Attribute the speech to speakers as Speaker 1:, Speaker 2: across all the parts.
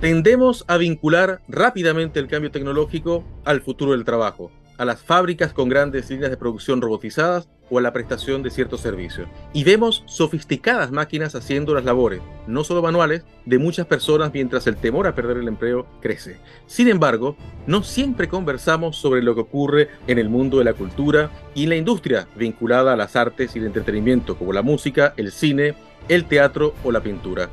Speaker 1: Tendemos a vincular rápidamente el cambio tecnológico al futuro del trabajo, a las fábricas con grandes líneas de producción robotizadas o a la prestación de ciertos servicios. Y vemos sofisticadas máquinas haciendo las labores, no solo manuales, de muchas personas mientras el temor a perder el empleo crece. Sin embargo, no siempre conversamos sobre lo que ocurre en el mundo de la cultura y en la industria vinculada a las artes y el entretenimiento como la música, el cine, el teatro o la pintura.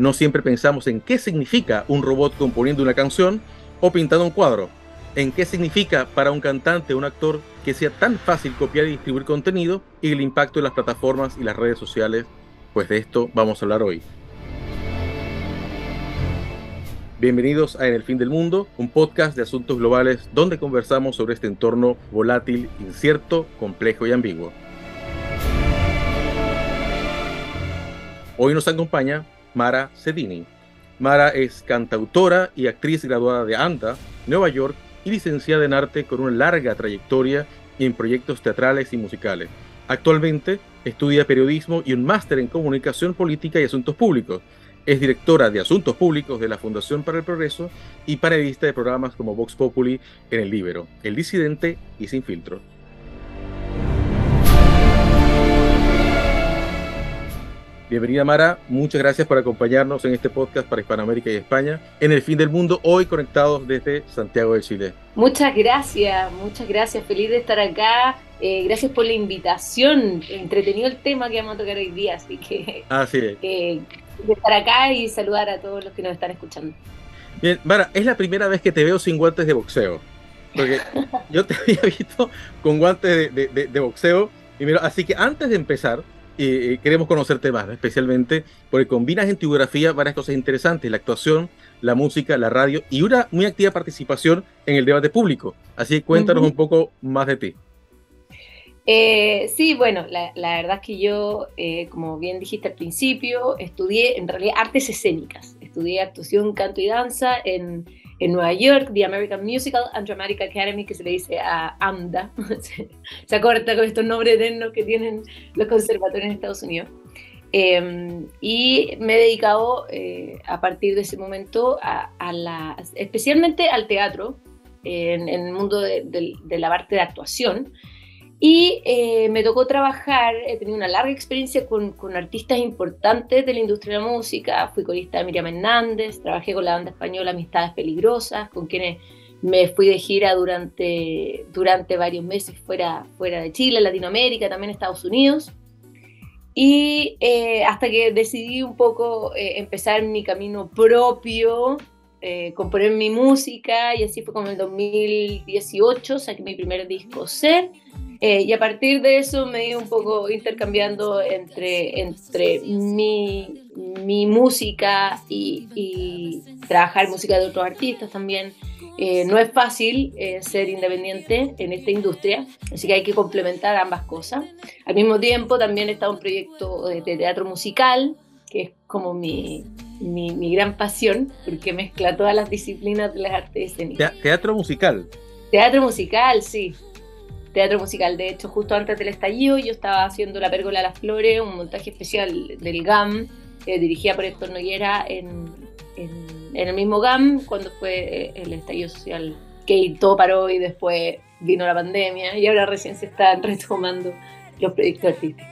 Speaker 1: No siempre pensamos en qué significa un robot componiendo una canción o pintando un cuadro en qué significa para un cantante o un actor que sea tan fácil copiar y distribuir contenido y el impacto de las plataformas y las redes sociales, pues de esto vamos a hablar hoy. Bienvenidos a En el Fin del Mundo, un podcast de asuntos globales donde conversamos sobre este entorno volátil, incierto, complejo y ambiguo. Hoy nos acompaña Mara Sedini. Mara es cantautora y actriz graduada de ANDA, Nueva York, y licenciada en arte con una larga trayectoria en proyectos teatrales y musicales. Actualmente estudia periodismo y un máster en comunicación política y asuntos públicos. Es directora de Asuntos Públicos de la Fundación para el Progreso y panelista de programas como Vox Populi en El Libero, El Disidente y Sin Filtro. Bienvenida Mara, muchas gracias por acompañarnos en este podcast para Hispanoamérica y España en el fin del mundo, hoy conectados desde Santiago de Chile.
Speaker 2: Muchas gracias, muchas gracias, feliz de estar acá, eh, gracias por la invitación, entretenido el tema que vamos a tocar hoy día, así que
Speaker 1: así es.
Speaker 2: Eh, de estar acá y saludar a todos los que nos están escuchando.
Speaker 1: Bien, Mara, es la primera vez que te veo sin guantes de boxeo, porque yo te había visto con guantes de, de boxeo, y mira, así que antes de empezar, queremos conocerte más, especialmente porque combinas en tu biografía varias cosas interesantes, la actuación, la música, la radio y una muy activa participación en el debate público. Así que cuéntanos un poco más de ti.
Speaker 2: Eh, sí, bueno, la, verdad es que yo, eh, como bien dijiste al principio, estudié en realidad artes escénicas. Estudié actuación, canto y danza en en Nueva York, The American Musical and Dramatic Academy, que se le dice a AMDA, se acorta con estos nombres eternos que tienen los conservatorios en Estados Unidos. Em, y me he dedicado eh, a partir de ese momento a, la, especialmente al teatro, en, el mundo de, de la parte de actuación. Y eh, me tocó trabajar, he tenido una larga experiencia con, con, artistas importantes de la industria de la música. Fui corista de Miriam Hernández, trabajé con la banda española Amistades Peligrosas, con quienes me fui de gira durante, durante varios meses fuera, fuera de Chile, Latinoamérica, también Estados Unidos. Y eh, hasta que decidí un poco eh, empezar mi camino propio, componer mi música, y así fue como en el 2018, saqué mi primer disco Ser eh, y a partir de eso me iba un poco intercambiando entre, entre mi, mi música y, trabajar música de otros artistas también. Eh, no es fácil eh, ser independiente en esta industria, así que hay que complementar ambas cosas. Al mismo tiempo también está un proyecto de, teatro musical, que es como mi, mi, mi, gran pasión, porque mezcla todas las disciplinas de las artes escénicas.
Speaker 1: ¿Teatro musical?
Speaker 2: Teatro musical, sí teatro musical. De hecho, justo antes del estallido, yo estaba haciendo La Pérgola a las Flores, un montaje especial del GAM, eh, dirigida por Héctor Noguera en, en, el mismo GAM, cuando fue eh, el estallido social, que todo paró y después vino la pandemia y ahora recién se están retomando los proyectos artísticos.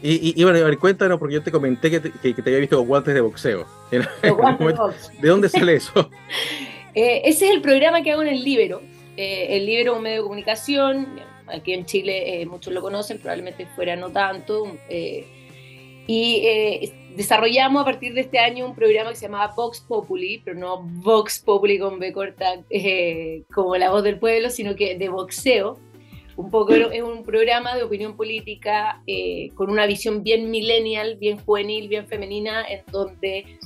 Speaker 1: Y, y, bueno, cuéntanos, porque yo te comenté que te, que, te había visto con guantes de boxeo. de, dónde sale eso?
Speaker 2: eh, ese es el programa que hago en el Libero, eh, el libro es un medio de comunicación, aquí en Chile eh, muchos lo conocen, probablemente fuera no tanto, eh, y desarrollamos a partir de este año un programa que se llamaba Vox Populi, pero no Vox Populi con B corta como la voz del pueblo, sino que de boxeo. Un poco es un programa de opinión política con una visión bien millennial, bien juvenil, bien femenina, en donde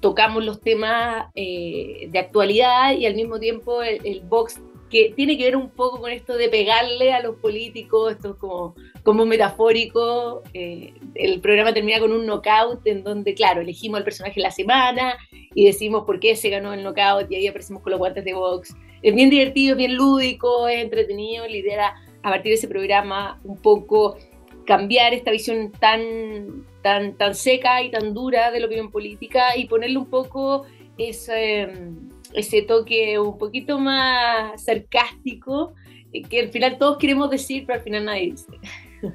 Speaker 2: tocamos los temas eh, de actualidad y al mismo tiempo el, box que tiene que ver un poco con esto de pegarle a los políticos, esto es como, como metafórico. Eh, el programa termina con un knockout en donde, claro, elegimos al personaje de la semana y decimos por qué se ganó el knockout y ahí aparecemos con los guantes de box. Es bien divertido, es bien lúdico, es entretenido, lidera a partir de ese programa un poco cambiar esta visión tan, tan, tan seca y tan dura de la opinión política y ponerle un poco ese, ese toque un poquito más sarcástico que al final todos queremos decir, pero al final nadie dice.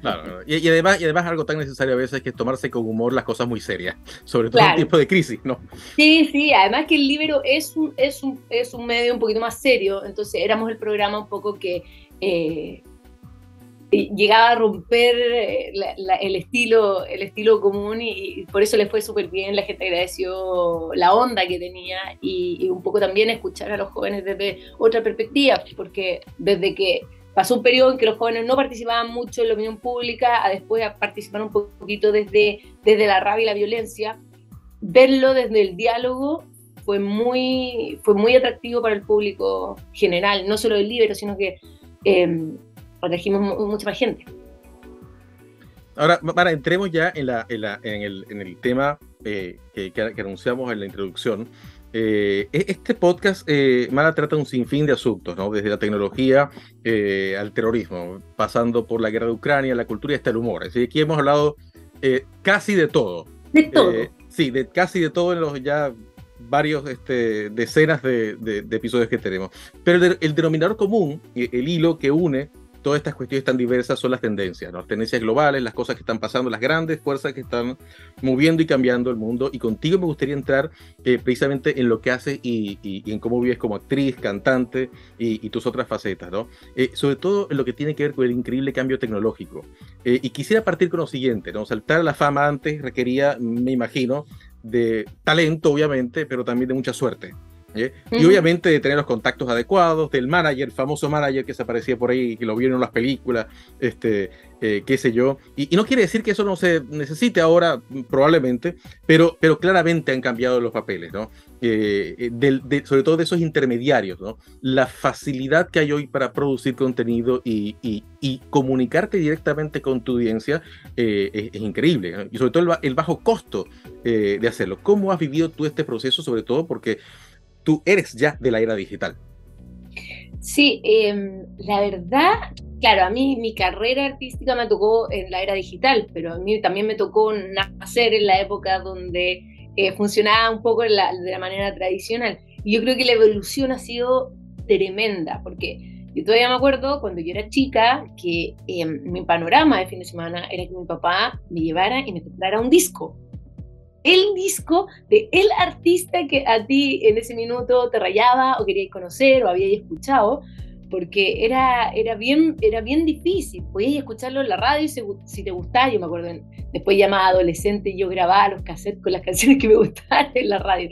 Speaker 1: Claro, y, además, y además algo tan necesario a veces que es tomarse con humor las cosas muy serias, sobre todo en tiempos de crisis, ¿no?
Speaker 2: Sí, sí, además que el libro es un, es un, es un medio un poquito más serio, entonces éramos el programa un poco que eh, llegaba a romper eh, el, estilo, el estilo común y, por eso le fue súper bien, la gente agradeció la onda que tenía y, y un poco también escuchar a los jóvenes desde otra perspectiva, porque desde que pasó un periodo en que los jóvenes no participaban mucho en la opinión pública, a después a participar un poquito desde, desde la rabia y la violencia. Verlo desde el diálogo fue muy, fue muy atractivo para el público general, no solo del libro, sino que eh, mucha más gente.
Speaker 1: Ahora, Mara, entremos ya en, la, en, la, en, el, en el, tema eh, que, que, anunciamos en la introducción, eh, e-, este podcast, eh, Mara, trata un sinfín de asuntos, ¿no? Desde la tecnología eh, al terrorismo, pasando por la guerra de Ucrania, la cultura y hasta el humor. Así aquí hemos hablado casi de todo.
Speaker 2: De todo.
Speaker 1: sí, de casi de todo en los ya varios este, decenas de, de, episodios que tenemos. Pero el, el denominador común, el hilo que une todas estas cuestiones tan diversas son las tendencias, las tendencias globales, las cosas que están pasando, las grandes fuerzas que están moviendo y cambiando el mundo. Y contigo me gustaría entrar eh, precisamente en lo que haces y, en cómo vives como actriz, cantante y, tus otras facetas, ¿no? Eh, sobre todo en lo que tiene que ver con el increíble cambio tecnológico. Eh, y quisiera partir con lo siguiente, ¿no? Saltar a la fama antes requería, me imagino, de talento, obviamente, pero también de mucha suerte. Y obviamente de tener los contactos adecuados, del manager, famoso manager que se aparecía por ahí, que lo vieron en las películas, este, eh, qué sé yo. Y, no quiere decir que eso no se necesite ahora, probablemente, pero, pero claramente han cambiado los papeles, ¿no? Eh, eh, sobre todo de esos intermediarios, ¿no? La facilidad que hay hoy para producir contenido y, y, comunicarte directamente con tu audiencia es, increíble, y sobre todo el, el bajo costo de hacerlo. ¿Cómo has vivido tú este proceso, sobre todo porque tú eres ya de la era digital.
Speaker 2: Sí, em, la verdad, claro, a mí mi carrera artística me tocó en la era digital, pero a mí también me tocó nacer en la época donde eh, funcionaba un poco de la, manera tradicional. Y yo creo que la evolución ha sido tremenda, porque yo todavía me acuerdo cuando yo era chica que em, mi panorama de fin de semana era que mi papá me llevara y me comprara un disco el disco de el artista que a ti en ese minuto te rayaba o querías conocer o habías escuchado, porque era, era, bien, era bien difícil. Podías escucharlo en la radio y si, te gustaba, yo me acuerdo, después llamaba adolescente y yo grababa los cassettes con las canciones que me gustaban en la radio.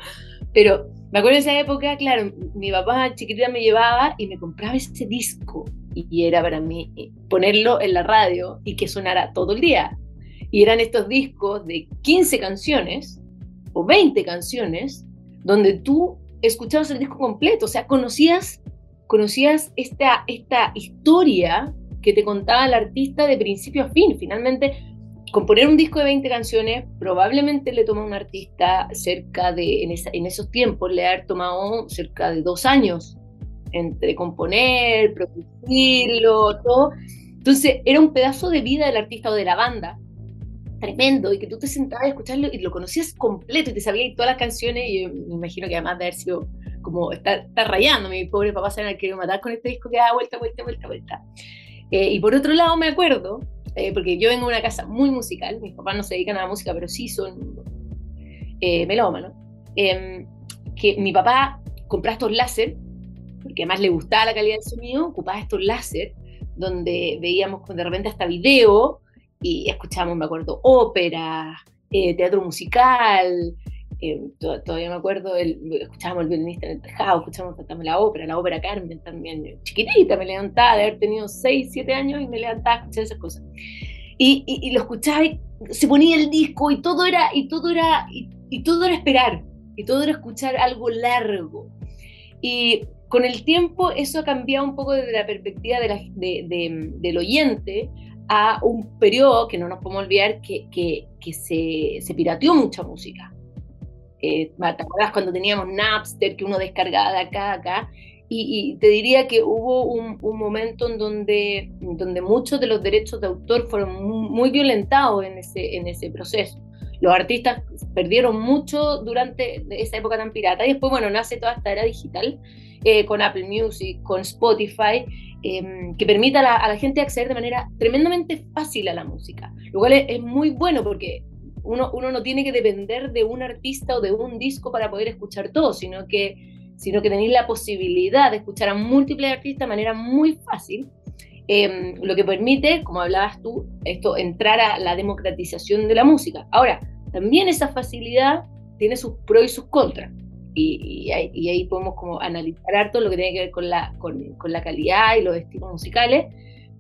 Speaker 2: Pero me acuerdo de esa época, claro, mi papá chiquitita me llevaba y me compraba ese disco y era para mí ponerlo en la radio y que sonara todo el día. Y eran estos discos de 15 canciones o 20 canciones donde tú escuchabas el disco completo, o sea, conocías, conocías esta, esta historia que te contaba el artista de principio a fin. Finalmente, componer un disco de 20 canciones probablemente le toma a un artista cerca de, en, en esos tiempos, le ha tomado cerca de dos años entre componer, producirlo, todo. Entonces, era un pedazo de vida del artista o de la banda tremendo y que tú te sentabas a escucharlo y lo conocías completo y te sabías todas las canciones y me imagino que además de haber sido como está, está rayando, mi pobre papá se ha querido matar con este disco que da vuelta, vuelta, vuelta, vuelta. Eh, y por otro lado me acuerdo, eh, porque yo vengo de una casa muy musical, mis papás no se dedican a la música, pero sí son eh, melómanos, em, que mi papá compraba estos láser, porque además le gustaba la calidad del sonido, ocupaba estos láser, donde veíamos de repente hasta video y escuchábamos, me acuerdo, ópera, eh, teatro musical, eh, todavía me acuerdo, el, escuchábamos el violinista en el tejado, escuchábamos la ópera, la ópera Carmen también, chiquitita, me levantaba de haber tenido 6, 7 años y me levantaba a escuchar esas cosas. Y, y, lo escuchaba y se ponía el disco y todo era, y todo era, y, todo era esperar, y todo era escuchar algo largo. Y con el tiempo eso ha cambiado un poco desde la perspectiva de la, de, de, del oyente a un periodo que no nos podemos olvidar que, que, que se, se, pirateó mucha música. Eh, ¿Te acuerdas cuando teníamos Napster que uno descargaba de acá a acá? y, te diría que hubo un, momento en donde, donde muchos de los derechos de autor fueron muy, violentados en ese, en ese proceso. Los artistas perdieron mucho durante esa época tan pirata y después, bueno, nace toda esta era digital eh, con Apple Music, con Spotify, em, que permite a la, gente acceder de manera tremendamente fácil a la música, lo cual es, muy bueno porque uno, uno no tiene que depender de un artista o de un disco para poder escuchar todo, sino que sino que tenéis la posibilidad de escuchar a múltiples artistas de manera muy fácil, em, lo que permite, como hablabas tú, esto, entrar a la democratización de la música. Ahora, también esa facilidad tiene sus pros y sus contras. Y, ahí, podemos como analizar harto lo que tiene que ver con la, con, con la calidad y los estilos musicales,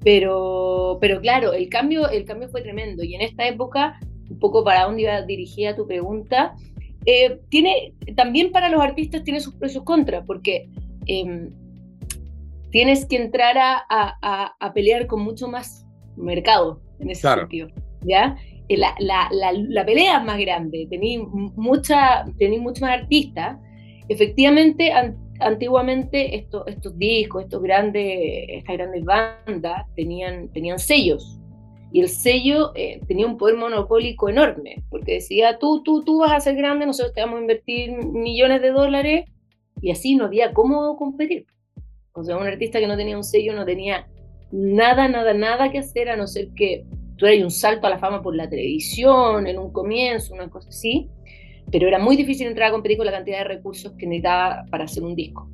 Speaker 2: pero, pero claro, el cambio, el cambio fue tremendo y en esta época, un poco para dónde iba dirigida tu pregunta, eh, tiene, también para los artistas tiene sus pros y sus contras, porque em, tienes que entrar a, a, pelear con mucho más mercado en ese sentido. ¿ya? Eh, la, la, la, pelea es más grande, tenéis mucha, muchos más artistas. Efectivamente, antiguamente estos, estos discos, estos grandes, estas grandes bandas tenían, tenían sellos, y el sello eh, tenía un poder monopólico enorme, porque decía, tú, tú, tú vas a ser grande, nosotros te vamos a invertir millones de dólares, y así no había cómo competir. O sea, un artista que no tenía un sello no tenía nada, nada, nada que hacer, a no ser que tú un salto a la fama por la televisión en un comienzo, una cosa así, pero era muy difícil entrar a competir con la cantidad de recursos que necesitaba para hacer un disco.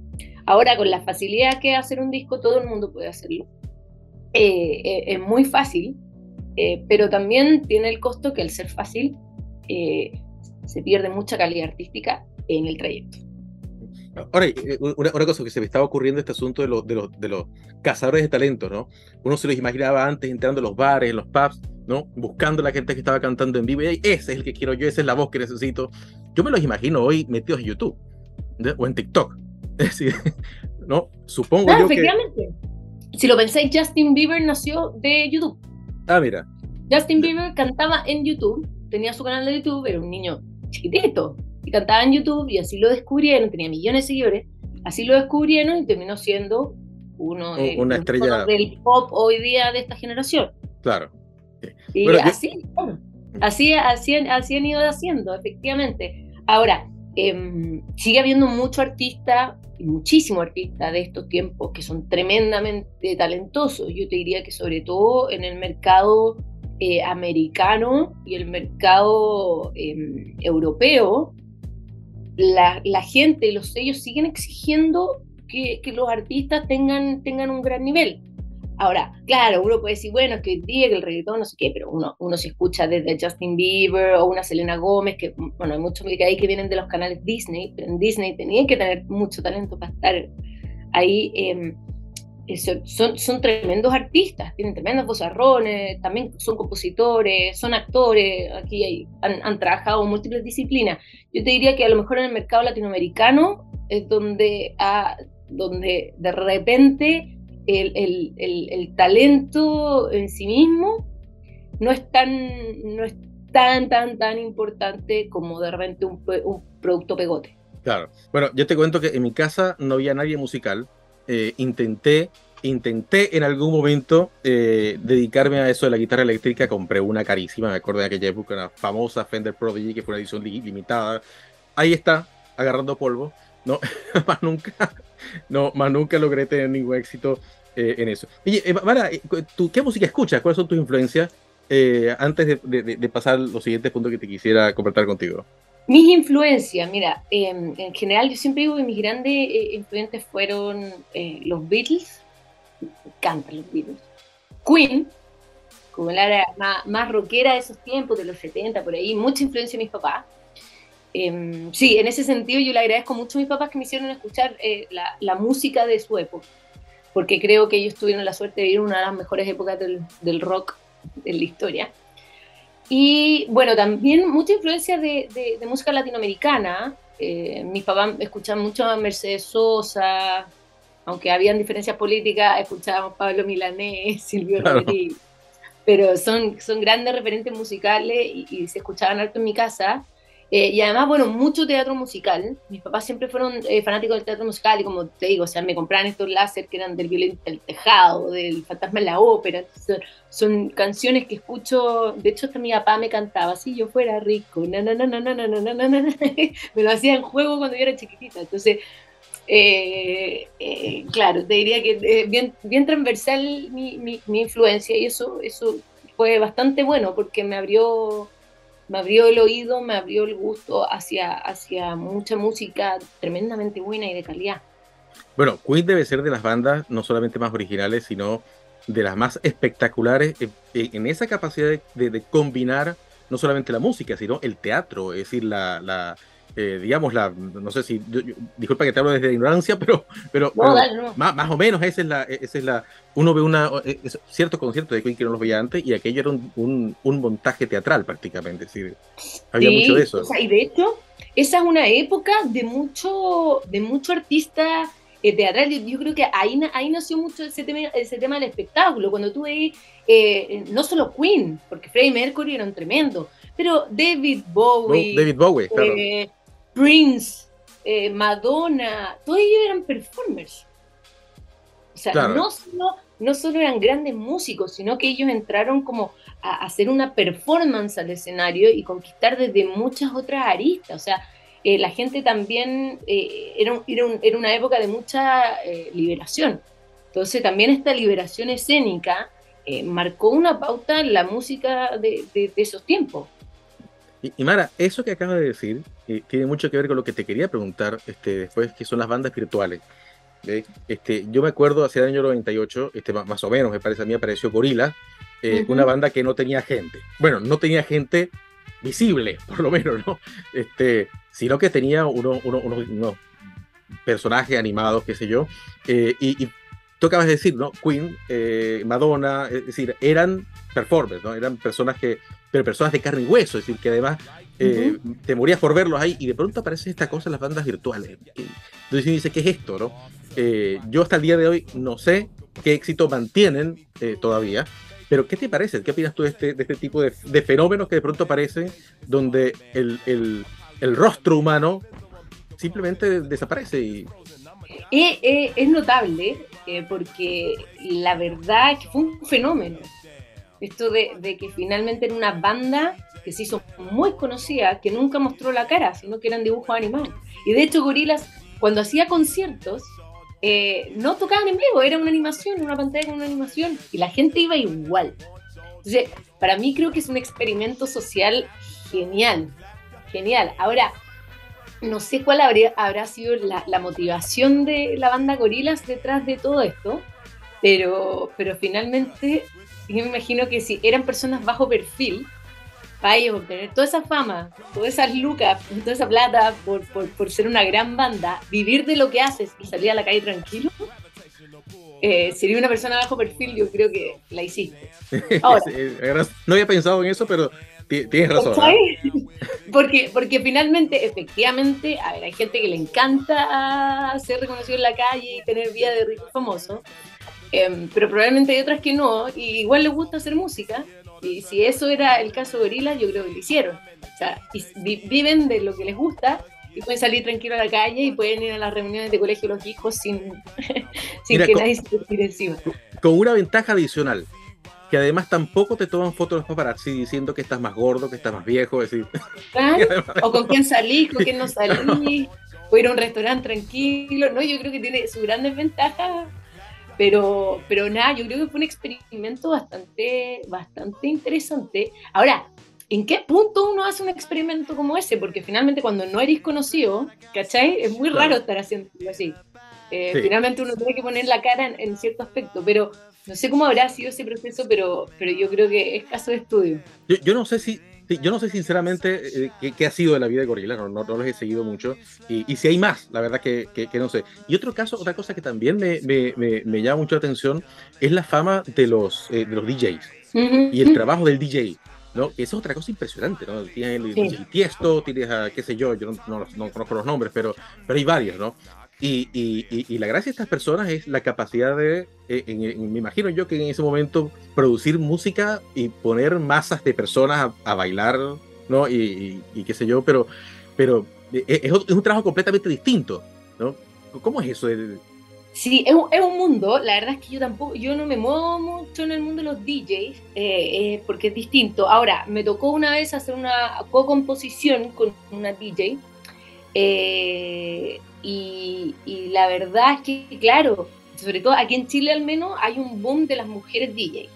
Speaker 2: Ahora, con la facilidad que hacer un disco, todo el mundo puede hacerlo. Eh, eh, es muy fácil, eh, pero también tiene el costo que al ser fácil se pierde mucha calidad artística en el trayecto.
Speaker 1: Ahora, eh, una, cosa que se me estaba ocurriendo este asunto de, los de, los, de los cazadores de talento, ¿no? Uno se los imaginaba antes entrando a los bares, en los pubs, ¿no? Buscando a la gente que estaba cantando en vivo y ese es el que quiero yo, esa es la voz que necesito. Yo me los imagino hoy metidos en YouTube o en TikTok. Es decir, ¿no? Supongo yo efectivamente.
Speaker 2: Si lo pensáis, Justin Bieber nació de YouTube.
Speaker 1: Ah, mira.
Speaker 2: Justin Bieber cantaba en YouTube, tenía su canal de YouTube, era un niño chiquitito, y cantaba en YouTube y así lo descubrieron, tenía millones de seguidores, así lo descubrieron y terminó siendo uno de,
Speaker 1: una estrella
Speaker 2: del pop hoy día de esta generación.
Speaker 1: Claro.
Speaker 2: Y así, así, así, así han ido haciendo, efectivamente. Ahora, em, sigue habiendo mucho artista muchísimos artistas de estos tiempos que son tremendamente talentosos. Yo te diría que sobre todo en el mercado eh, americano y el mercado em, europeo, la, gente y los sellos siguen exigiendo que, que, los artistas tengan, tengan un gran nivel. Ahora, claro, uno puede decir, bueno, es que día que el reggaetón no sé qué, pero uno, uno se escucha desde Justin Bieber o una Selena Gómez, que, bueno, hay muchos que hay que vienen de los canales Disney, pero en Disney tenían que tener mucho talento para estar ahí. Em, son, son tremendos artistas, tienen tremendos vozarrones, también son compositores, son actores, aquí han, han, trabajado múltiples disciplinas. Yo te diría que a lo mejor en el mercado latinoamericano es donde, donde de repente el, talento en sí mismo no es tan, no es tan, tan, tan importante como de repente un, producto pegote.
Speaker 1: Claro. Bueno, yo te cuento que en mi casa no había nadie musical. Eh, intenté, intenté en algún momento eh, dedicarme a eso de la guitarra eléctrica. Compré una carísima, me acuerdo de aquella época, una famosa Fender Prodigy, que fue una edición limitada. Ahí está, agarrando polvo. No, más nunca, no, más nunca logré tener ningún éxito eh, en eso. Eh, ¿tú, ¿qué música escuchas? ¿Cuáles son tus influencias? Antes de, pasar a los siguientes puntos que te quisiera compartir contigo.
Speaker 2: Mis influencias, mira, em, en general yo siempre digo que mis grandes influentes fueron los Beatles, me encantan los Beatles, Queen, como la era más, más rockera de esos tiempos, de los 70, por ahí, mucha influencia de mis papás. Em, sí, en ese sentido yo le agradezco mucho a mis papás que me hicieron escuchar la, la, música de su época porque creo que ellos tuvieron la suerte de vivir una de las mejores épocas del, del rock en la historia. Y bueno, también mucha influencia de, de, música latinoamericana. Eh, mis papás escuchaban mucho a Mercedes Sosa, aunque habían diferencias políticas, escuchábamos Pablo Milanés, Silvio Rodríguez, pero son, son grandes referentes musicales y, se escuchaban harto en mi casa. Eh, y además, bueno, mucho teatro musical. Mis papás siempre fueron eh, fanáticos del teatro musical y como te digo, o sea, me compraban estos láser que eran del violín del tejado, del fantasma en la ópera. Son, canciones que escucho, de hecho hasta mi papá me cantaba, si yo fuera rico, na, na, na, na, na, na, na, na, na, me lo hacía en juego cuando yo era chiquitita. Entonces, eh, claro, te diría que bien, bien transversal mi, mi, mi influencia y eso, eso fue bastante bueno porque me abrió me abrió el oído, me abrió el gusto hacia, hacia mucha música tremendamente buena y de calidad.
Speaker 1: Bueno, Queen debe ser de las bandas no solamente más originales, sino de las más espectaculares en, esa capacidad de, combinar no solamente la música, sino el teatro, es decir, la, la, eh, digamos, la, no sé si, disculpa que te hablo desde la ignorancia, pero, pero, Más, más, o menos esa es la, esa es la, uno ve una, eh, cierto concierto de Queen que no los veía antes y aquello era un, un, montaje teatral prácticamente, es decir, había mucho de eso.
Speaker 2: y de hecho, esa es una época de mucho, de mucho artista eh, teatral, yo, creo que ahí, ahí nació mucho ese tema, ese tema del espectáculo, cuando tú veis, no solo Queen, porque Freddie Mercury era un tremendo, pero David Bowie,
Speaker 1: David Bowie claro.
Speaker 2: Prince, eh, Madonna, todos ellos eran performers. O sea, no, solo, no solo eran grandes músicos, sino que ellos entraron como a hacer una performance al escenario y conquistar desde muchas otras aristas. O sea, eh, la gente también eh, era, era, una época de mucha liberación. Entonces también esta liberación escénica marcó una pauta en la música de esos tiempos.
Speaker 1: Y, Mara, eso que acabas de decir eh, tiene mucho que ver con lo que te quería preguntar este, después, que son las bandas virtuales. Este, yo me acuerdo hace el año 98, este, más o menos, me parece a mí, apareció Gorila, eh, una banda que no tenía gente. Bueno, no tenía gente visible, por lo menos, ¿no? Este, sino que tenía unos personajes animados, qué sé yo, eh, y, y, tú acabas de decir, ¿no? Queen, Madonna, es decir, eran performers, ¿no? Eran personas que pero personas de carne y hueso, es decir, que además eh, te morías por verlos ahí y de pronto aparece esta cosa en las bandas virtuales. Entonces uno dice, ¿qué es esto? No? Eh, yo hasta el día de hoy no sé qué éxito mantienen eh, todavía, pero ¿qué te parece? ¿Qué opinas tú de este, de este tipo de, fenómenos que de pronto aparecen donde el, el, el rostro humano simplemente desaparece? Y...
Speaker 2: es notable porque la verdad es que fue un fenómeno esto de, que finalmente era una banda que se hizo muy conocida, que nunca mostró la cara, sino que eran dibujos animados. Y de hecho, Gorilas, cuando hacía conciertos, eh, no tocaban en vivo, era una animación, una pantalla con una animación, y la gente iba igual. Entonces, para mí creo que es un experimento social genial, genial. Ahora, no sé cuál habría, habrá sido la, la motivación de la banda Gorilas detrás de todo esto, pero, pero finalmente yo me imagino que si eran personas bajo perfil, para ellos obtener toda esa fama, todas esas lucas, toda esa plata por, por, por, ser una gran banda, vivir de lo que haces y salir a la calle tranquilo, eh, sería una persona bajo perfil, yo creo que la hiciste.
Speaker 1: no había pensado en eso, pero tienes razón.
Speaker 2: ¿ah? Porque, porque finalmente, efectivamente, a ver, hay gente que le encanta ser reconocido en la calle y tener vida de rico famoso. Em, pero probablemente hay otras que no, y igual les gusta hacer música. Y si eso era el caso de Gorila, yo creo que lo hicieron. O sea, viven de lo que les gusta y pueden salir tranquilo a la calle y pueden ir a las reuniones de colegio los hijos sin, sin que nadie se tire encima.
Speaker 1: Con una ventaja adicional, que además tampoco te toman fotos los paparazzi diciendo que estás más gordo, que estás más viejo, decir.
Speaker 2: o con quién salís, con quién no salís, o ir a un restaurante tranquilo, no, yo creo que tiene su gran desventaja pero, pero nada, yo creo que fue un experimento bastante, bastante interesante. Ahora, ¿en qué punto uno hace un experimento como ese? Porque finalmente cuando no eres conocido, ¿cachai? Es muy raro estar haciendo así. Eh, finalmente uno tiene que poner la cara en, cierto aspecto, pero no sé cómo habrá sido ese proceso, pero, pero yo creo que es caso de estudio.
Speaker 1: Yo, yo no sé si yo no sé sinceramente eh, qué, ha sido de la vida de Gorila, no, no, los he seguido mucho. Y, si hay más, la verdad que, que, no sé. Y otro caso, otra cosa que también me, me, me, llama mucho la atención es la fama de los, eh, de los DJs y el trabajo del DJ. ¿no? Esa es otra cosa impresionante, ¿no? Tienes el, DJ Tiesto, tienes a, qué sé yo, yo no, no, conozco los nombres, pero, pero hay varios, ¿no? Y, y, la gracia de estas personas es la capacidad de, eh, me imagino yo que en ese momento producir música y poner masas de personas a, bailar ¿no? Y, qué sé yo, pero, pero e, e, es, un trabajo completamente distinto, ¿no? ¿Cómo es eso?
Speaker 2: Sí, es un, es un, mundo, la verdad es que yo tampoco, yo no me muevo mucho en el mundo de los DJs, eh, eh, porque es distinto. Ahora, me tocó una vez hacer una co-composición con una DJ, eh, y, la verdad es que, claro, sobre todo aquí en Chile al menos, hay un boom de las mujeres DJ.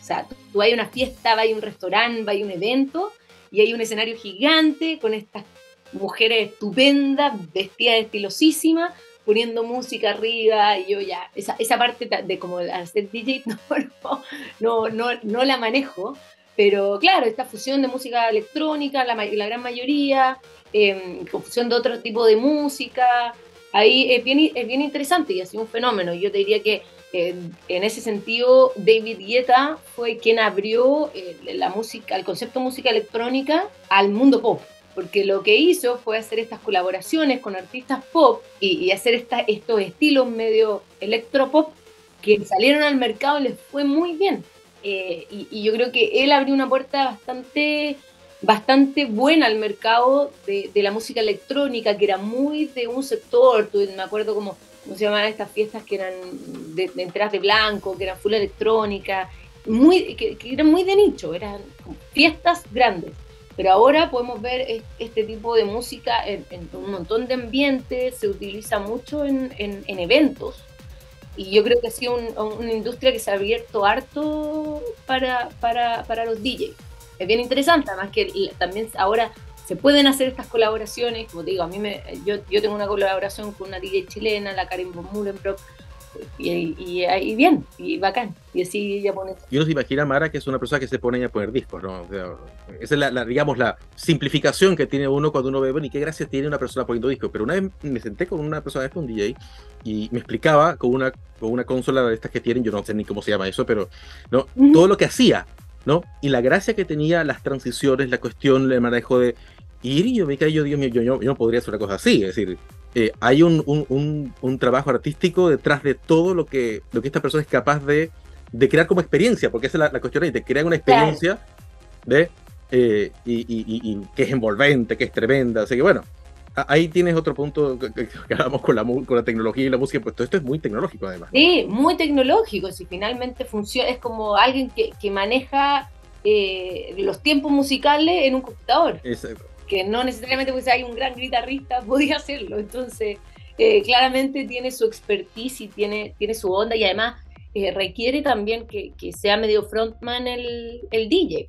Speaker 2: O sea, tú hay una fiesta, va a un restaurante, va a un evento, y hay un escenario gigante con estas mujeres estupendas, vestidas estilosísimas, poniendo música arriba y yo ya, esa, esa parte de como hacer DJ no, no, no, no, la manejo, pero claro, esta fusión de música electrónica, la, la gran mayoría, eh, fusión de otro tipo de música, ahí es bien, es bien interesante y ha sido un fenómeno. Yo te diría que eh, en ese sentido, David Guetta fue quien abrió eh, la música, el concepto de música electrónica al mundo pop porque lo que hizo fue hacer estas colaboraciones con artistas pop y, hacer estos estilos medio electropop que salieron al mercado y les fue muy bien. Eh, y, yo creo que él abrió una puerta bastante, bastante buena al mercado de, la música electrónica, que era muy de un sector, me acuerdo como, cómo se llamaban estas fiestas que eran de, de entradas de blanco, que eran full electrónica, muy, que, que eran muy de nicho, eran fiestas grandes. Pero ahora podemos ver este tipo de música en, un montón de ambientes, se utiliza mucho en, eventos. Y yo creo que ha sido una industria que se ha abierto harto para, para, para los DJs. Es bien interesante, además que también ahora se pueden hacer estas colaboraciones, como te digo, a mí me, yo, yo tengo una colaboración con una DJ chilena, la Karin von y, ahí bien, y bacán. Y así ya pone.
Speaker 1: Y uno se imagina, Mara, que es una persona que se pone a poner discos, ¿no? esa es la, digamos, la simplificación que tiene uno cuando uno ve, bueno, y qué gracia tiene una persona poniendo discos. Pero una vez me senté con una persona, un DJ, y me explicaba con una, con una consola de estas que tienen, yo no sé ni cómo se llama eso, pero no todo lo que hacía, ¿no? Y la gracia que tenía las transiciones, la cuestión, el manejo de ir, y yo me caí, yo, Dios mío, yo, yo, yo no podría hacer una cosa así, es decir, eh, hay un, un, un, trabajo artístico detrás de todo lo que, lo que esta persona es capaz de, de crear como experiencia, porque esa es la, la cuestión ahí, de crear una experiencia de, eh, y, y, que es envolvente, que es tremenda. Así que bueno, ahí tienes otro punto que, que, hablamos con la, con la tecnología y la música, pues todo esto es muy tecnológico además.
Speaker 2: Sí, muy tecnológico, si finalmente funciona, es como alguien que, que maneja eh, los tiempos musicales en un computador. Exacto que no necesariamente porque hay un gran guitarrista podía hacerlo. Entonces, eh, claramente tiene su expertise y tiene, tiene su onda y además eh, requiere también que, que, sea medio frontman el, el, DJ.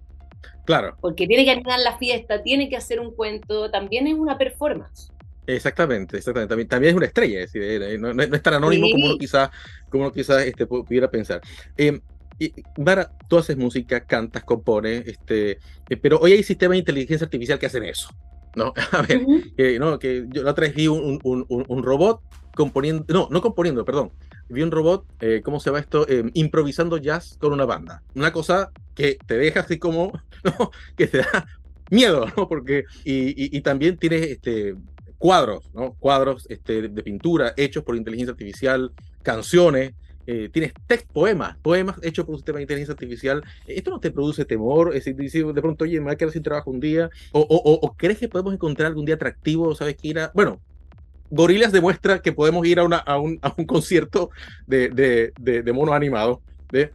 Speaker 1: Claro.
Speaker 2: Porque tiene que animar la fiesta, tiene que hacer un cuento, también es una performance.
Speaker 1: Exactamente, exactamente. También, también es una estrella, es decir, eh, no, no, es tan anónimo como uno quizás como uno quizá, este, pudiera pensar. Eh, y, Mara, tú haces música, cantas, compones, este, eh, pero hoy hay sistemas de inteligencia artificial que hacen eso. ¿no? A ver, que, no, que yo la otra vez vi un, un, un, robot componiendo, no, no componiendo, perdón, vi un robot, eh, ¿cómo se llama esto? Eh, improvisando jazz con una banda. Una cosa que te deja así como, ¿no? Que te da miedo, ¿no? Porque, y, y, también tienes este, cuadros, ¿no? Cuadros este, de pintura hechos por inteligencia artificial, canciones, eh, tienes text, poemas, poemas hechos por un sistema de inteligencia artificial, ¿esto no te produce temor? Es decir, de pronto, oye, me voy a quedar sin trabajo un día, o, o, crees que podemos encontrar algún día atractivo, sabes que ir a, bueno, Gorilas demuestra que podemos ir a, una, a, un, a un, concierto de, de, de, mono animado,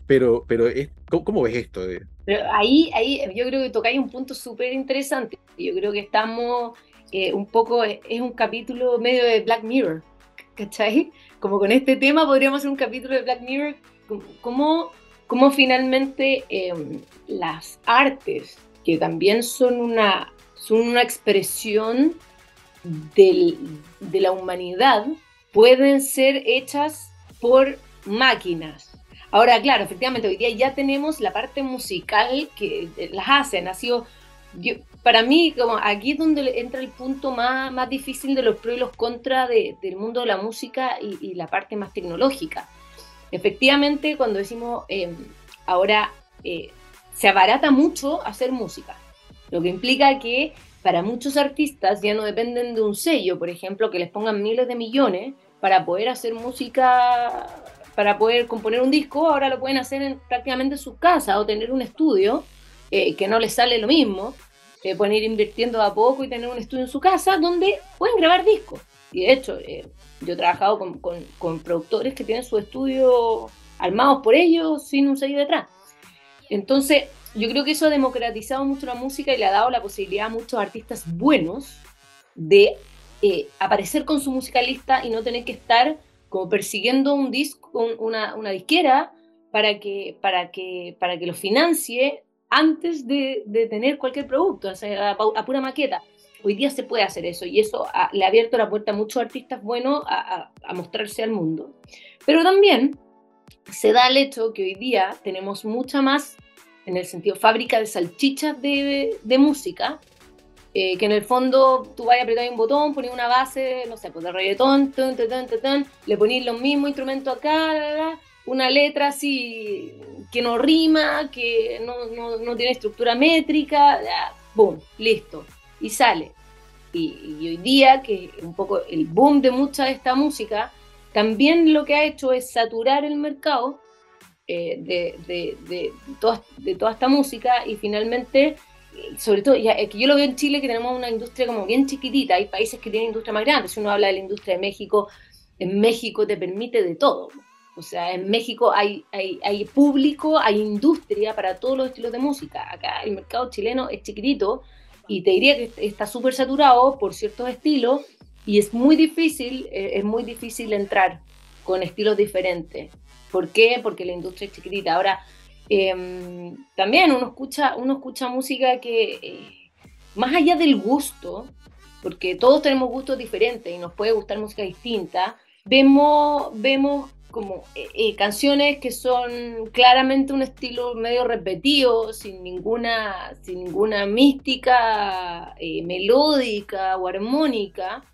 Speaker 1: pero, pero es, ¿cómo, ves esto?
Speaker 2: Pero ahí, ahí yo creo que tocáis un punto súper interesante. Yo creo que estamos eh, un poco, es un capítulo medio de Black Mirror, ¿cachai? Como con este tema podríamos hacer un capítulo de Black Mirror, cómo, cómo finalmente em, las artes, que también son una, son una expresión del, de la humanidad, pueden ser hechas por máquinas. Ahora, claro, efectivamente, hoy día ya tenemos la parte musical que las hacen, ha sido para mí, como aquí es donde entra el punto más, más difícil de los pros y los contras de, del mundo de la música y, la parte más tecnológica. Efectivamente, cuando decimos em, ahora eh, se abarata mucho hacer música, lo que implica que para muchos artistas ya no dependen de un sello, por ejemplo, que les pongan miles de millones para poder hacer música, para poder componer un disco, ahora lo pueden hacer en, prácticamente en su casa o tener un estudio eh, que no les sale lo mismo eh, pueden ir invirtiendo a poco y tener un estudio en su casa donde pueden grabar discos. Y de hecho, eh, yo he trabajado con, con, productores que tienen su estudio armados por ellos sin un sello detrás. Entonces, yo creo que eso ha democratizado mucho la música y le ha dado la posibilidad a muchos artistas buenos de eh, aparecer con su musicalista y no tener que estar como persiguiendo un disco, una, una disquera para que, para, que, para que lo financie antes de, de tener cualquier producto, o sea, a, pura maqueta. Hoy día se puede hacer eso y eso le ha abierto la puerta a muchos artistas buenos a, a, mostrarse al mundo. Pero también se da el hecho que hoy día tenemos mucha más, en el sentido fábrica de salchichas de, de música, eh, que en el fondo tú vas a apretar un botón, pones una base, no sé, pues de reggaetón, le pones los mismos instrumentos acá, una letra así que no rima, que no, no, tiene estructura métrica, boom, listo, y sale. Y, hoy día, que un poco el boom de mucha de esta música, también lo que ha hecho es saturar el mercado eh, de, de, de, toda, de toda esta música y finalmente sobre todo, ya, que yo lo veo en Chile que tenemos una industria como bien chiquitita, hay países que tienen industria más grande, si uno habla de la industria de México, en México te permite de todo, o sea, en México hay, hay, hay público, hay industria para todos los estilos de música, acá el mercado chileno es chiquitito y te diría que está súper saturado por ciertos estilos y es muy difícil, eh, es muy difícil entrar con estilos diferentes. ¿Por qué? Porque la industria es chiquitita. Ahora, Em, también uno escucha, uno escucha música que, eh, más allá del gusto, porque todos tenemos gustos diferentes y nos puede gustar música distinta, vemos, vemos como eh, eh, canciones que son claramente un estilo medio repetido, sin ninguna, ninguna mística melódica o armónica,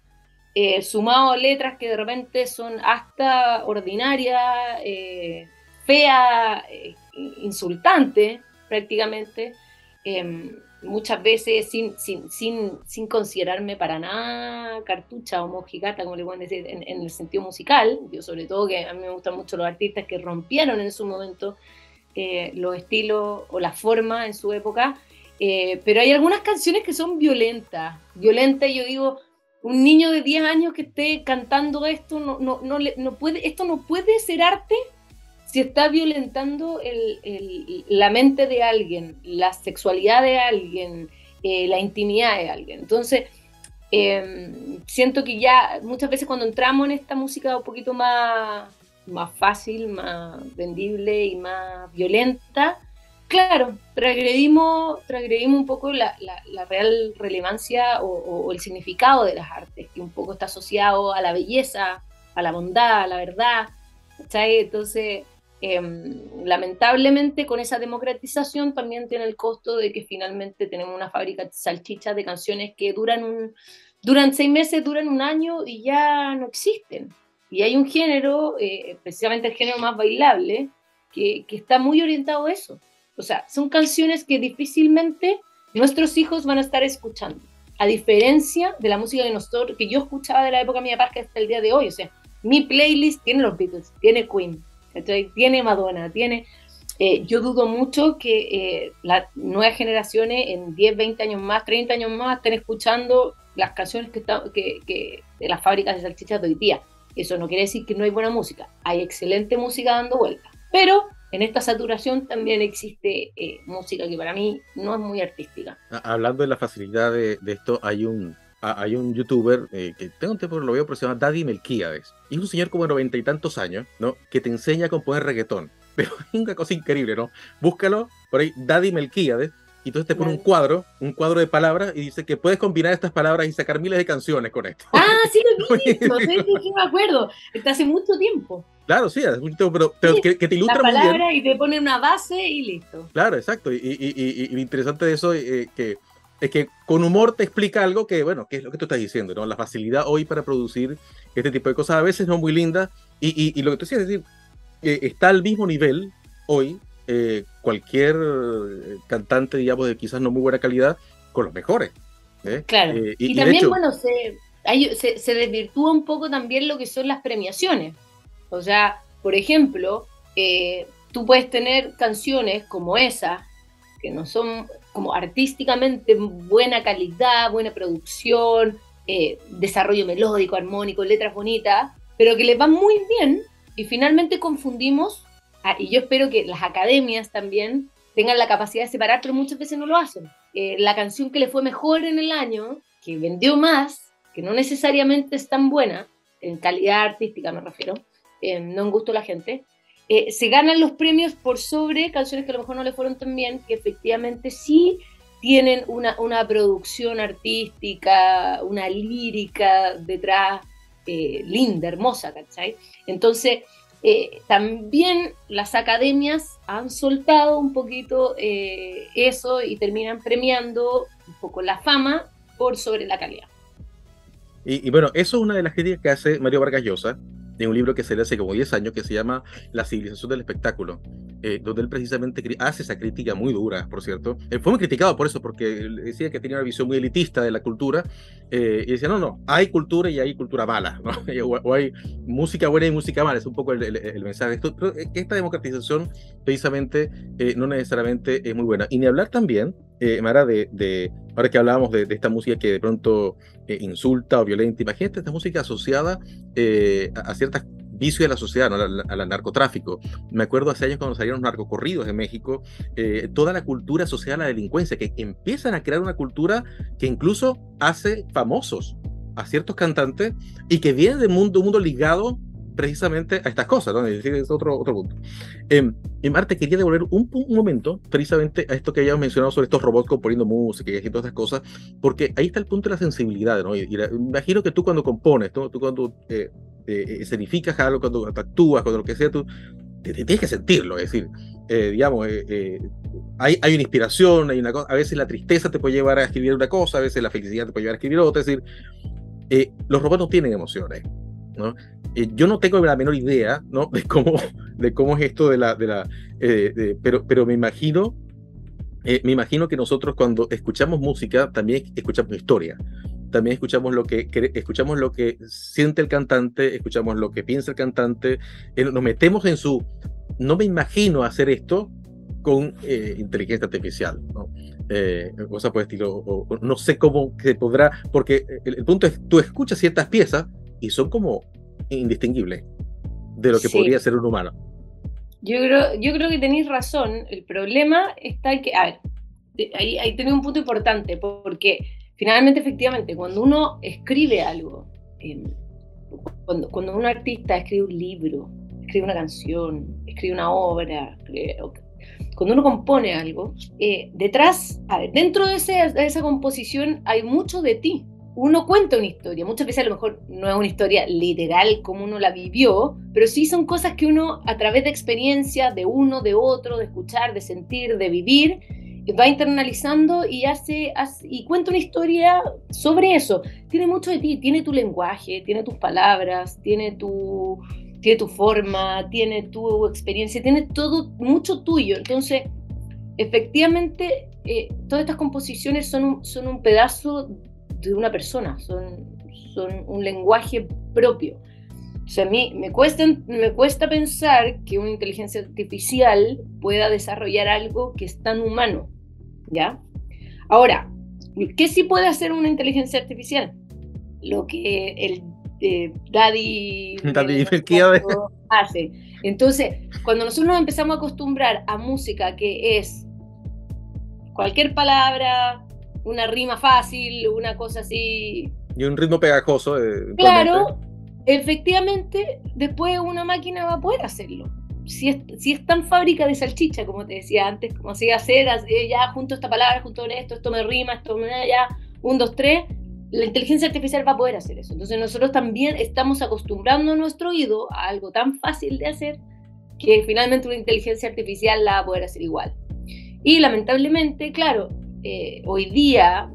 Speaker 2: sumado a letras que de repente son hasta ordinarias, feas, insultante prácticamente, em, muchas veces sin, sin, sin, sin, considerarme para nada cartucha o mojigata, como le pueden decir, en, el sentido musical. Yo sobre todo que a mí me gustan mucho los artistas que rompieron en su momento eh, los estilos o la forma en su época, eh, pero hay algunas canciones que son violentas. Violentas, yo digo, un niño de 10 años que esté cantando esto, no, no, no, no puede, esto no puede ser arte si está violentando la mente de alguien, la sexualidad de alguien, eh, la intimidad de alguien. Entonces, em, siento que ya muchas veces cuando entramos en esta música un poquito más, más fácil, más vendible y más violenta, claro, transgredimos, un poco la, real relevancia o, el significado de las artes, que un poco está asociado a la belleza, a la bondad, a la verdad. Entonces, Em, lamentablemente con esa democratización también tiene el costo de que finalmente tenemos una fábrica de salchichas de canciones que duran, un, duran seis meses, duran un año y ya no existen. Y hay un género, eh, precisamente el género más bailable, que, que, está muy orientado a eso. O sea, son canciones que difícilmente nuestros hijos van a estar escuchando. A diferencia de la música de nosotros, que yo escuchaba de la época mi papá hasta el día de hoy. O sea, mi playlist tiene los Beatles, tiene Queen, tiene Madonna, tiene... Eh, yo dudo mucho que eh, las nuevas generaciones en 10, 20 años más, 30 años más estén escuchando las canciones que, que, de las fábricas de salchichas de hoy día. Eso no quiere decir que no hay buena música. Hay excelente música dando vueltas. Pero en esta saturación también existe eh, música que para mí no es muy artística.
Speaker 1: Hablando de la facilidad de, de esto, hay un, hay un youtuber eh, que tengo un tiempo que lo veo, pero se llama Daddy Melquíades. Y es un señor como de noventa y tantos años, ¿no? Que te enseña a componer reggaetón. Pero es una cosa increíble, ¿no? Búscalo por ahí, Daddy Melquíades. Y entonces te pone un cuadro, un cuadro de palabras, y dice que puedes combinar estas palabras y sacar miles de canciones con esto.
Speaker 2: Ah, sí, lo vi, no sé si me acuerdo. Está hace mucho tiempo.
Speaker 1: Claro, sí, hace mucho tiempo, pero, que, te ilustra la
Speaker 2: palabra y te pone una base y listo.
Speaker 1: Claro, exacto. Y, y, y, lo interesante de eso es eh, que es que con humor te explica algo que, bueno, que es lo que tú estás diciendo, ¿no? La facilidad hoy para producir este tipo de cosas a veces no muy lindas. Y, y, lo que tú decías es decir, eh, está al mismo nivel hoy eh, cualquier eh, cantante, digamos, de quizás no muy buena calidad, con los mejores.
Speaker 2: Claro. y, también, bueno, se, se, se, desvirtúa un poco también lo que son las premiaciones. O sea, por ejemplo, tú puedes tener canciones como esa, que no son como artísticamente buena calidad, buena producción, eh, desarrollo melódico, armónico, letras bonitas, pero que les va muy bien y finalmente confundimos, y yo espero que las academias también tengan la capacidad de separar, pero muchas veces no lo hacen. Eh, la canción que le fue mejor en el año, que vendió más, que no necesariamente es tan buena, en calidad artística me refiero, eh, no en gusto de la gente, eh, se ganan los premios por sobre canciones que a lo mejor no le fueron tan bien, que efectivamente sí tienen una, una producción artística, una lírica detrás linda, hermosa, ¿cachai? Entonces, eh, también las academias han soltado un poquito eh, eso y terminan premiando un poco la fama por sobre la calidad.
Speaker 1: Y, y, bueno, eso es una de las críticas que hace Mario Vargas Llosa en un libro que se le hace como 10 años que se llama La civilización del espectáculo, eh, donde él precisamente hace esa crítica muy dura, por cierto. Él fue muy criticado por eso, porque decía que tenía una visión muy elitista de la cultura, eh, y decía, no, no, hay cultura y hay cultura mala, ¿no? o, hay música buena y música mala, es un poco el, mensaje. Esto, pero eh, esta democratización precisamente no necesariamente es muy buena. Y ni hablar también, Mara, de, de, ahora que hablábamos de, de, esta música que de pronto insulta o violenta, imagínate esta música asociada a, a ciertas vicio de la sociedad, al, narcotráfico. Me acuerdo hace años cuando salieron los narcocorridos en México, eh, toda la cultura asociada a la delincuencia, que empiezan a crear una cultura que incluso hace famosos a ciertos cantantes y que viene de mundo, un mundo ligado precisamente a estas cosas, ¿no? Es otro, otro punto. Eh, y Marte, quería devolver un, un, momento precisamente a esto que habíamos mencionado sobre estos robots componiendo música y todas estas cosas, porque ahí está el punto de la sensibilidad, ¿no? Y, imagino que tú cuando compones, tú, cuando eh, eh, escenificas algo, cuando actúas, cuando lo que sea, tú tienes que sentirlo, es decir, eh, digamos, eh, hay, hay una inspiración, hay una cosa, a veces la tristeza te puede llevar a escribir una cosa, a veces la felicidad te puede llevar a escribir otra, es decir, los robots no tienen emociones, ¿no? yo no tengo la menor idea. De cómo, es esto de la, la, pero, me imagino, me imagino que nosotros cuando escuchamos música también escuchamos historia también escuchamos lo que escuchamos lo que siente el cantante, escuchamos lo que piensa el cantante, eh, nos metemos en su no me imagino hacer esto con eh, inteligencia artificial, ¿no? Eh, cosa por estilo, o, no sé cómo se podrá, porque el, punto es, tú escuchas ciertas piezas y son como indistinguibles de lo que podría ser un humano.
Speaker 2: Yo creo, yo creo que tenéis razón, el problema está que, a ver, ahí, ahí tenéis un punto importante, porque finalmente, efectivamente, cuando uno escribe algo, cuando, cuando un artista escribe un libro, escribe una canción, escribe una obra, cuando uno compone algo, eh, detrás, a ver, dentro de, de, esa composición hay mucho de ti. Uno cuenta una historia, muchas veces a lo mejor no es una historia literal como uno la vivió, pero sí son cosas que uno a través de experiencias de uno, de otro, de escuchar, de sentir, de vivir, va internalizando y hace, y cuenta una historia sobre eso. Tiene mucho de ti, tiene tu lenguaje, tiene tus palabras, tiene tu, tiene tu forma, tiene tu experiencia, tiene todo mucho tuyo. Entonces, efectivamente, eh, todas estas composiciones son un, son un pedazo de una persona, son, son un lenguaje propio. O sea, a mí me cuesta, me cuesta pensar que una inteligencia artificial pueda desarrollar algo que es tan humano. ¿ya? Ahora, ¿qué sí puede hacer una inteligencia artificial? Lo que el eh, Daddy,
Speaker 1: Daddy
Speaker 2: hace. Entonces, cuando nosotros nos empezamos a acostumbrar a música que es cualquier palabra, una rima fácil, una cosa así.
Speaker 1: Y un ritmo pegajoso. Eh,
Speaker 2: claro, efectivamente, después una máquina va a poder hacerlo si es, si es tan fábrica de salchicha, como te decía antes, como si hacer, ya junto esta palabra, junto con esto, esto me rima, esto me ya, un, dos, tres, la inteligencia artificial va a poder hacer eso. Entonces nosotros también estamos acostumbrando nuestro oído a algo tan fácil de hacer que finalmente una inteligencia artificial la va a poder hacer igual. Y lamentablemente, claro, eh, hoy día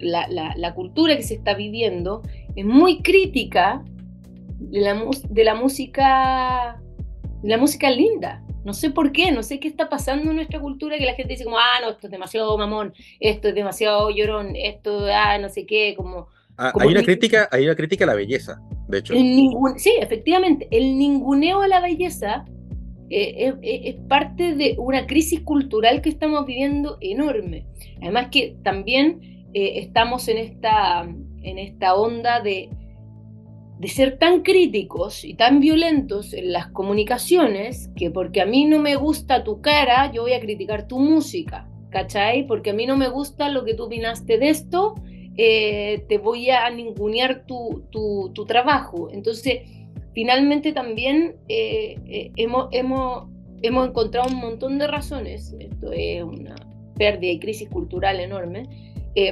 Speaker 2: la, la, la, cultura que se está viviendo es muy crítica de la, de la música la música linda. No sé por qué, no sé qué está pasando en nuestra cultura que la gente dice como, ah, no, esto es demasiado mamón, esto es demasiado llorón, esto, ah, no sé qué, como...
Speaker 1: Ah, hay, una crítica, hay una crítica a la belleza, de hecho.
Speaker 2: sí, efectivamente, el ninguneo a la belleza es, es, parte de una crisis cultural que estamos viviendo enorme. Además que también estamos en esta, en esta onda de de ser tan críticos y tan violentos en las comunicaciones que porque a mí no me gusta tu cara, yo voy a criticar tu música, ¿cachai? Porque a mí no me gusta lo que tú opinaste de esto, eh, te voy a ningunear tu, tu, trabajo. Entonces, finalmente también eh, eh, hemos, hemos, hemos encontrado un montón de razones, esto es una pérdida y crisis cultural enorme,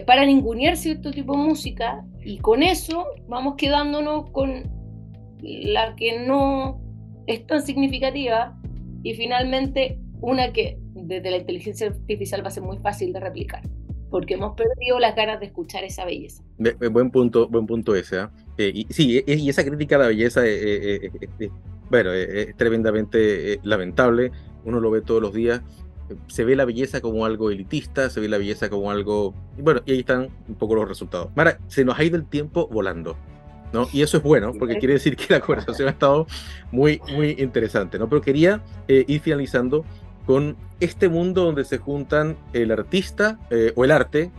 Speaker 2: para ningunear cierto tipo de música y con eso vamos quedándonos con la que no es tan significativa y finalmente una que desde la inteligencia artificial va a ser muy fácil de replicar, porque hemos perdido las ganas de escuchar esa belleza.
Speaker 1: Buen punto, buen punto ese. ¿ah? Eh, y, sí, y esa crítica a la belleza, eh, eh, bueno, es tremendamente lamentable. Uno lo ve todos los días se ve la belleza como algo elitista, se ve la belleza como algo... Y bueno, y ahí están un poco los resultados. Mara, se nos ha ido el tiempo volando. ¿no? Y eso es bueno, porque quiere decir que la conversación ha estado muy, muy interesante, ¿no? Pero quería eh, ir finalizando con este mundo donde se juntan el artista eh, o el arte,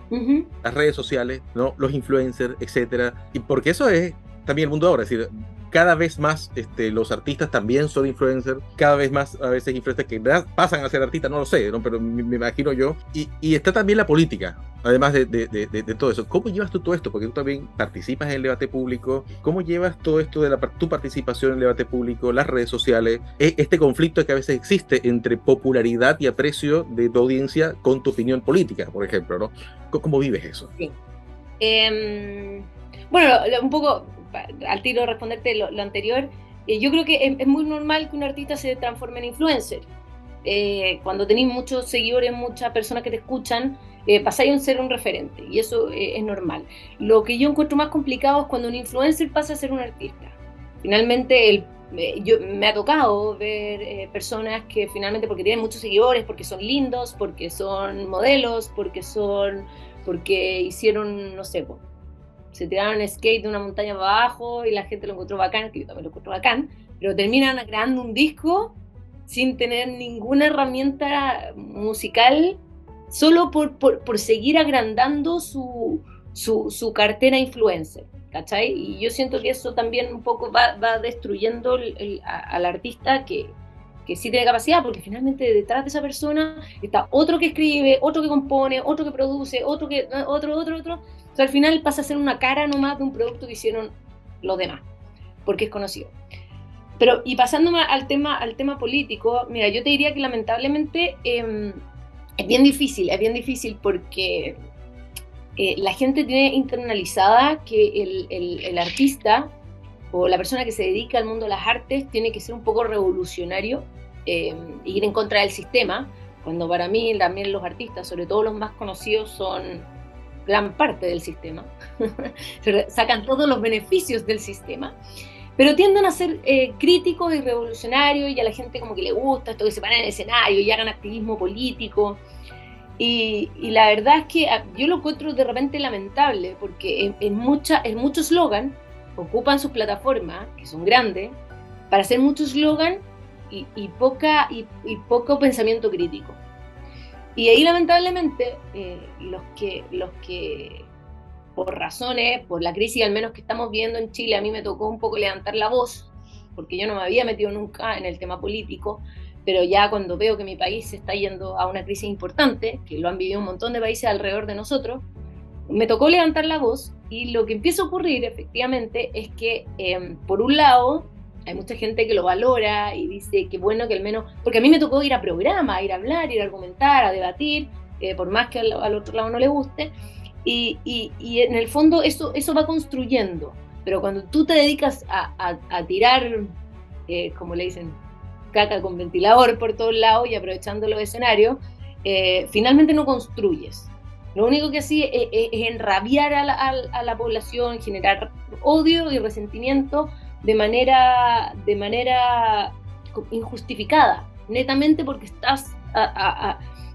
Speaker 1: las redes sociales, ¿no? Los influencers, etcétera. Y porque eso es también el mundo ahora, es decir, cada vez más este, los artistas también son influencers, cada vez más a veces influencers que pasan a ser artistas, no lo sé, ¿no? pero me, imagino yo. Y, está también la política, además de, todo eso. ¿Cómo llevas tú todo esto? Porque tú también participas en el debate público. ¿Cómo llevas todo esto de tu participación en el debate público, las redes sociales, e, este conflicto que a veces existe entre popularidad y aprecio de tu audiencia con tu opinión política, por ejemplo, ¿no? ¿Cómo, vives eso?
Speaker 2: Em, bueno, un poco al tiro responderte lo, anterior, eh, yo creo que es, muy normal que un artista se transforme en influencer. Eh, cuando tenéis muchos seguidores, muchas personas que te escuchan, eh, pasáis a ser un referente y eso es normal. Lo que yo encuentro más complicado es cuando un influencer pasa a ser un artista. Finalmente, el, yo, me ha tocado ver personas que finalmente, porque tienen muchos seguidores, porque son lindos, porque son modelos, porque son, porque hicieron, no sé, se tiraron skate de una montaña para abajo y la gente lo encontró bacán, que yo también lo encontró bacán, pero terminan creando un disco sin tener ninguna herramienta musical, solo por, por, seguir agrandando su, su, su, cartera influencer. ¿Cachai? Y yo siento que eso también un poco va, va destruyendo al artista que, que sí tiene capacidad, porque finalmente detrás de esa persona está otro que escribe, otro que compone, otro que produce, otro que otro, otro, otro, o al final pasa a ser una cara nomás de un producto que hicieron los demás, porque es conocido. Pero, y pasando al tema, al tema político, mira, yo te diría que lamentablemente em, es bien difícil, es bien difícil porque eh, la gente tiene internalizada que el, el, artista o la persona que se dedica al mundo de las artes tiene que ser un poco revolucionario eh, ir en contra del sistema, cuando para mí también los artistas, sobre todo los más conocidos, son gran parte del sistema, sacan todos los beneficios del sistema, pero tienden a ser eh, críticos y revolucionarios y a la gente como que le gusta esto que se van en el escenario y hagan activismo político. Y, la verdad es que ah, yo lo encuentro de repente lamentable porque en, mucha, en muchos eslogan ocupan sus plataformas, que son grandes, para hacer mucho eslogan y, poca, y poco pensamiento crítico. Y ahí lamentablemente eh, los, que, los que por razones, por la crisis al menos que estamos viendo en Chile, a mí me tocó un poco levantar la voz, porque yo no me había metido nunca en el tema político, pero ya cuando veo que mi país se está yendo a una crisis importante, que lo han vivido un montón de países alrededor de nosotros, me tocó levantar la voz y lo que empieza a ocurrir efectivamente es que, em, por un lado, hay mucha gente que lo valora y dice que bueno que al menos, porque a mí me tocó ir a programa, ir a hablar, ir a argumentar, a debatir, eh, por más que al, otro lado no le guste, y, y, en el fondo eso, eso va construyendo, pero cuando tú te dedicas a, a, tirar, eh, como le dicen, caca con ventilador por todos lados y aprovechando los escenarios, eh, finalmente no construyes. Lo único que sí es, es, enrabiar a la, a la población, generar odio y resentimiento de manera, de manera injustificada, netamente porque estás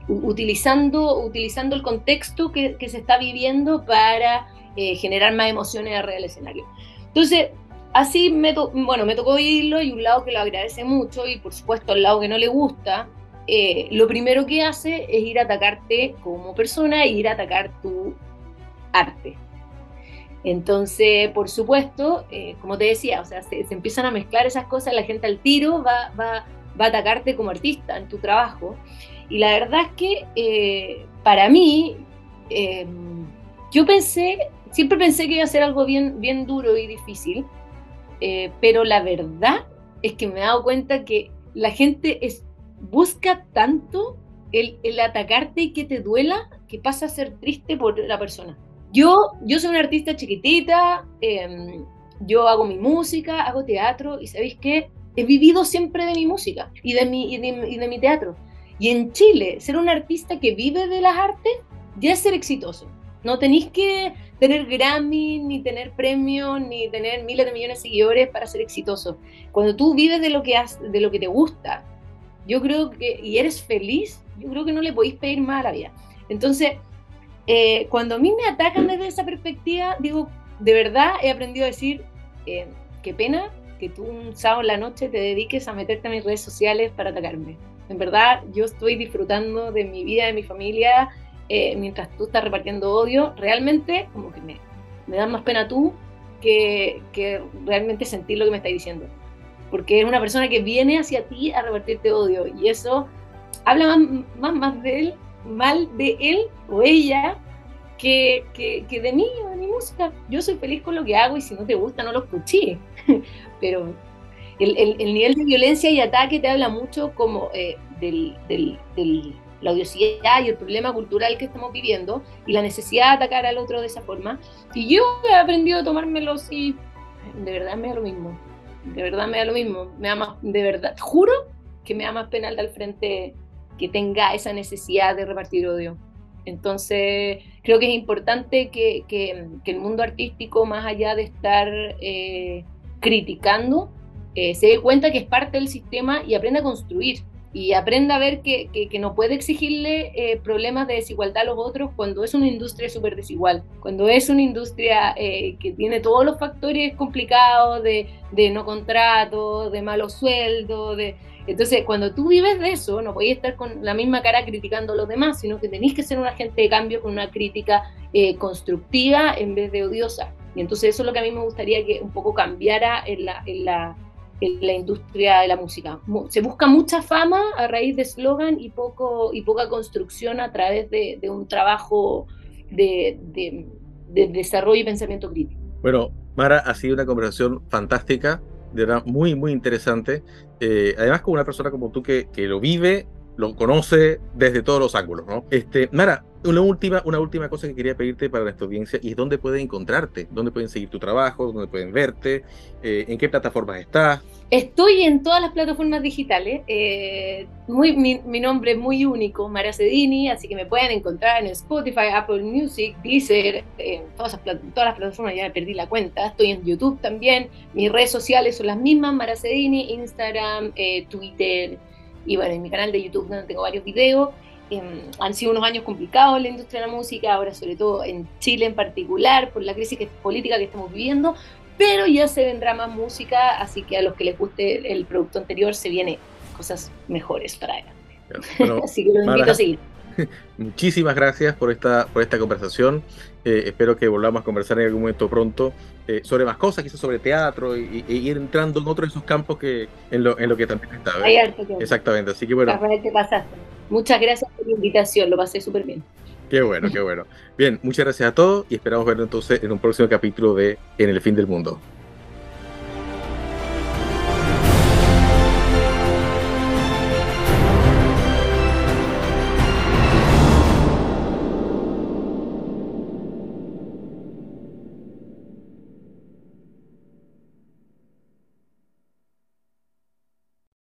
Speaker 2: utilizando, utilizando el contexto que, se está viviendo para eh, generar más emociones arriba del escenario. Entonces, así me, bueno, me tocó oírlo y un lado que lo agradece mucho y por supuesto el lado que no le gusta, eh, lo primero que hace es ir a atacarte como persona e ir a atacar tu arte. Entonces, por supuesto, eh, como te decía, o sea, se, empiezan a mezclar esas cosas, la gente al tiro va, va, va, a atacarte como artista en tu trabajo. Y la verdad es que eh, para mí, em, yo pensé, siempre pensé que iba a ser algo bien, bien duro y difícil, eh, pero la verdad es que me he dado cuenta que la gente es, busca tanto el, el atacarte y que te duela que pasa a ser triste por la persona. Yo, yo soy una artista chiquitita, em, yo hago mi música, hago teatro y ¿sabéis qué? He vivido siempre de mi música y de mi, y de, mi teatro. Y en Chile, ser un artista que vive de las artes ya es ser exitoso. No tenéis que tener Grammy, ni tener premios, ni tener miles de millones de seguidores para ser exitoso. Cuando tú vives de lo que, has, de lo que te gusta, yo creo que, y eres feliz, yo creo que no le podéis pedir más a la vida. Entonces, eh, cuando a mí me atacan desde esa perspectiva, digo, de verdad he aprendido a decir, eh, qué pena que tú un sábado en la noche te dediques a meterte a mis redes sociales para atacarme. En verdad, yo estoy disfrutando de mi vida, de mi familia, eh, mientras tú estás repartiendo odio. Realmente, como que me, me da más pena tú que, que realmente sentir lo que me estás diciendo. Porque es una persona que viene hacia ti a repartirte odio y eso habla más, más, más de él mal de él o ella que, que, de mí o de mi música. Yo soy feliz con lo que hago y si no te gusta no lo escuché. Pero el, el, nivel de violencia y ataque te habla mucho como eh, del, del, la odiosidad y el problema cultural que estamos viviendo y la necesidad de atacar al otro de esa forma. Y yo he aprendido a tomármelo así, de verdad me da lo mismo. De verdad me da lo mismo. Me da más, de verdad, juro que me da más pena al frente que tenga esa necesidad de repartir odio. Entonces, creo que es importante que, que, el mundo artístico, más allá de estar eh, criticando, eh, se dé cuenta que es parte del sistema y aprenda a construir y aprenda a ver que, que no puede exigirle eh, problemas de desigualdad a los otros cuando es una industria súper desigual, cuando es una industria que tiene todos los factores complicados de, de no contrato, de malos sueldos, de, entonces, cuando tú vives de eso, no podías estar con la misma cara criticando a los demás, sino que tenés que ser un agente de cambio con una crítica eh, constructiva en vez de odiosa. Y entonces eso es lo que a mí me gustaría que un poco cambiara en la, industria de la música. Se busca mucha fama a raíz de eslogan y, poco, y poca construcción a través de, un trabajo de, de desarrollo y pensamiento crítico.
Speaker 1: Bueno, Mara, ha sido una conversación fantástica de verdad muy, muy interesante. Eh, además, con una persona como tú que, que lo vive, lo conoce desde todos los ángulos, ¿no? Este, Mara, una última, una última cosa que quería pedirte para nuestra audiencia y dónde pueden encontrarte, dónde pueden seguir tu trabajo, dónde pueden verte, eh, en qué plataformas estás.
Speaker 2: Estoy en todas las plataformas digitales. Eh, mi, nombre es muy único, Mara Cedini, así que me pueden encontrar en Spotify, Apple Music, Deezer, en todas, todas las plataformas, ya me perdí la cuenta. Estoy en YouTube también. Mis redes sociales son las mismas, Mara Cedini, Instagram, eh, Twitter y bueno, en mi canal de YouTube donde tengo varios videos. Em, han sido unos años complicados en la industria de la música, ahora sobre todo en Chile en particular, por la crisis política que estamos viviendo, pero ya se vendrá más música, así que a los que les guste el producto anterior se viene cosas mejores para adelante. así que los invito a seguir.
Speaker 1: Muchísimas gracias por esta, por esta conversación. Eh, espero que volvamos a conversar en algún momento pronto eh, sobre más cosas, quizás sobre teatro y, ir entrando en otros de esos campos que en lo, en lo que también está. Exactamente, así que bueno.
Speaker 2: Muchas gracias por la invitación, lo pasé súper bien.
Speaker 1: Qué bueno, qué bueno. Bien, muchas gracias a todos y esperamos vernos entonces en un próximo capítulo de En el fin del mundo.